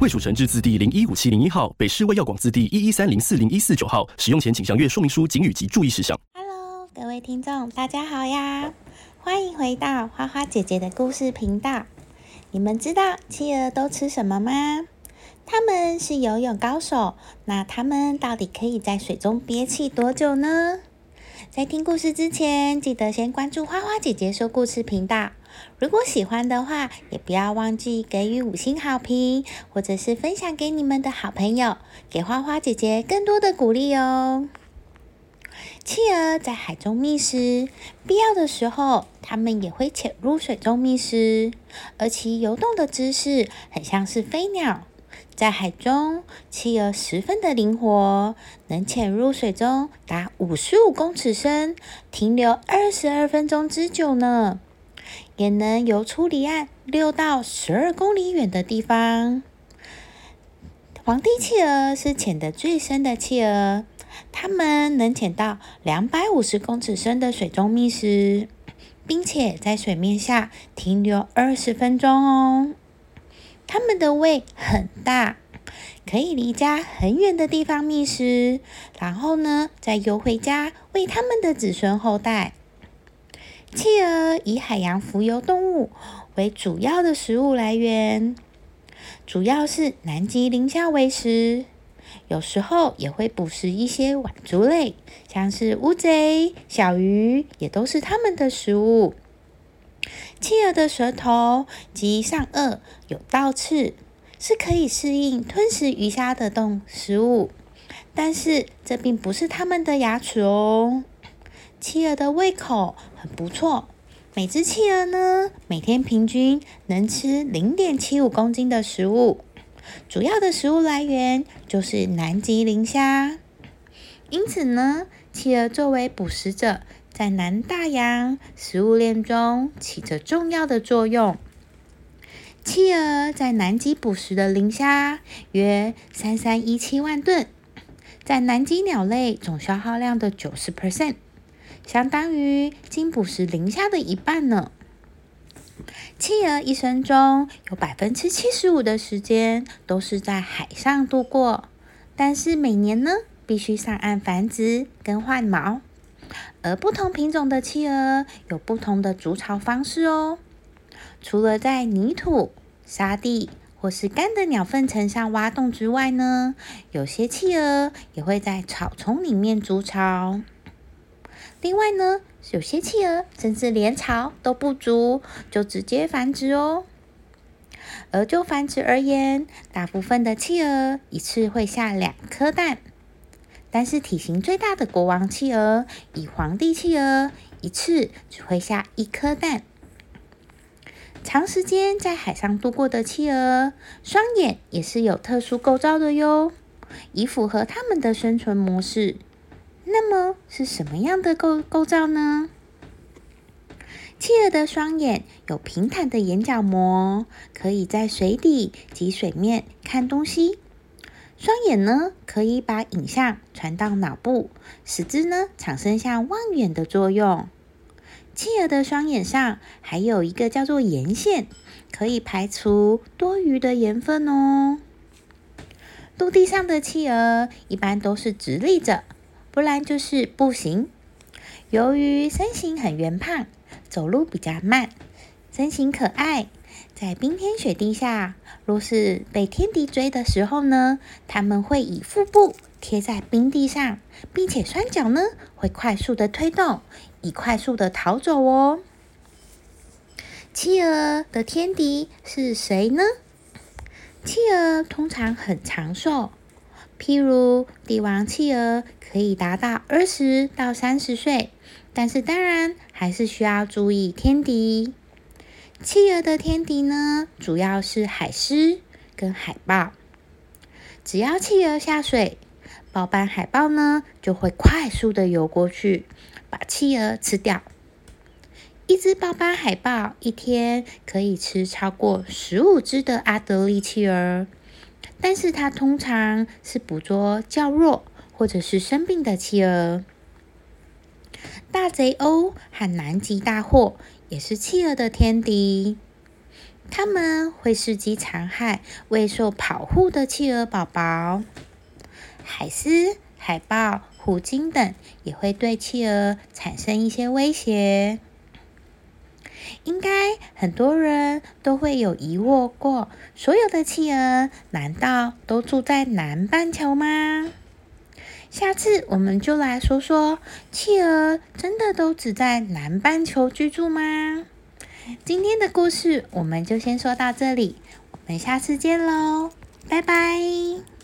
卫蜀成字字第零一五七零一号，北市卫药广字第一一三零四零一四九号。使用前请详阅说明书、警语及注意事项。Hello，各位听众，大家好呀！欢迎回到花花姐姐的故事频道。你们知道企鹅都吃什么吗？它们是游泳高手，那它们到底可以在水中憋气多久呢？在听故事之前，记得先关注花花姐姐说故事频道。如果喜欢的话，也不要忘记给予五星好评，或者是分享给你们的好朋友，给花花姐姐更多的鼓励哦。企鹅在海中觅食，必要的时候，它们也会潜入水中觅食，而其游动的姿势很像是飞鸟。在海中，企鹅十分的灵活，能潜入水中达五十五公尺深，停留二十二分钟之久呢。也能游出离岸六到十二公里远的地方。皇帝企鹅是潜得最深的企鹅。它们能潜到两百五十公尺深的水中觅食，并且在水面下停留二十分钟哦。它们的胃很大，可以离家很远的地方觅食，然后呢再游回家喂它们的子孙后代。企鹅以海洋浮游动物为主要的食物来源，主要是南极磷虾为食。有时候也会捕食一些晚竹类，像是乌贼、小鱼，也都是它们的食物。企鹅的舌头及上颚有倒刺，是可以适应吞食鱼虾的动食物，但是这并不是它们的牙齿哦。企鹅的胃口很不错，每只企鹅呢，每天平均能吃零点七五公斤的食物。主要的食物来源就是南极磷虾，因此呢，企鹅作为捕食者，在南大洋食物链中起着重要的作用。企鹅在南极捕食的磷虾约三三一七万吨，在南极鸟类总消耗量的九十 percent，相当于经捕食磷虾的一半呢。企鹅一生中有百分之七十五的时间都是在海上度过，但是每年呢必须上岸繁殖跟换毛。而不同品种的企鹅有不同的筑巢方式哦。除了在泥土、沙地或是干的鸟粪层上挖洞之外呢，有些企鹅也会在草丛里面筑巢。另外呢。有些企鹅甚至连巢都不筑，就直接繁殖哦。而就繁殖而言，大部分的企鹅一次会下两颗蛋，但是体型最大的国王企鹅，以皇帝企鹅，一次只会下一颗蛋。长时间在海上度过的企鹅，双眼也是有特殊构造的哟，以符合它们的生存模式。那么是什么样的构构造呢？企鹅的双眼有平坦的眼角膜，可以在水底及水面看东西。双眼呢，可以把影像传到脑部，使之呢产生像望远的作用。企鹅的双眼上还有一个叫做盐线，可以排除多余的盐分哦。陆地上的企鹅一般都是直立着。不然就是步行。由于身形很圆胖，走路比较慢，身形可爱，在冰天雪地下，若是被天敌追的时候呢，他们会以腹部贴在冰地上，并且双脚呢会快速的推动，以快速的逃走哦。企鹅的天敌是谁呢？企鹅通常很长寿。譬如帝王企鹅可以达到二十到三十岁，但是当然还是需要注意天敌。企鹅的天敌呢，主要是海狮跟海豹。只要企鹅下水，豹斑海豹呢就会快速的游过去，把企鹅吃掉。一只豹斑海豹一天可以吃超过十五只的阿德利企鹅，但是它通常是捕捉较弱或者是生病的企鹅。大贼鸥和南极大货也是企鹅的天敌，它们会伺机残害未受保护的企鹅宝宝。海狮、海豹、虎鲸等也会对企鹅产生一些威胁。应该很多人都会有疑惑过：所有的企鹅难道都住在南半球吗？下次我们就来说说，企鹅真的都只在南半球居住吗？今天的故事我们就先说到这里，我们下次见喽，拜拜。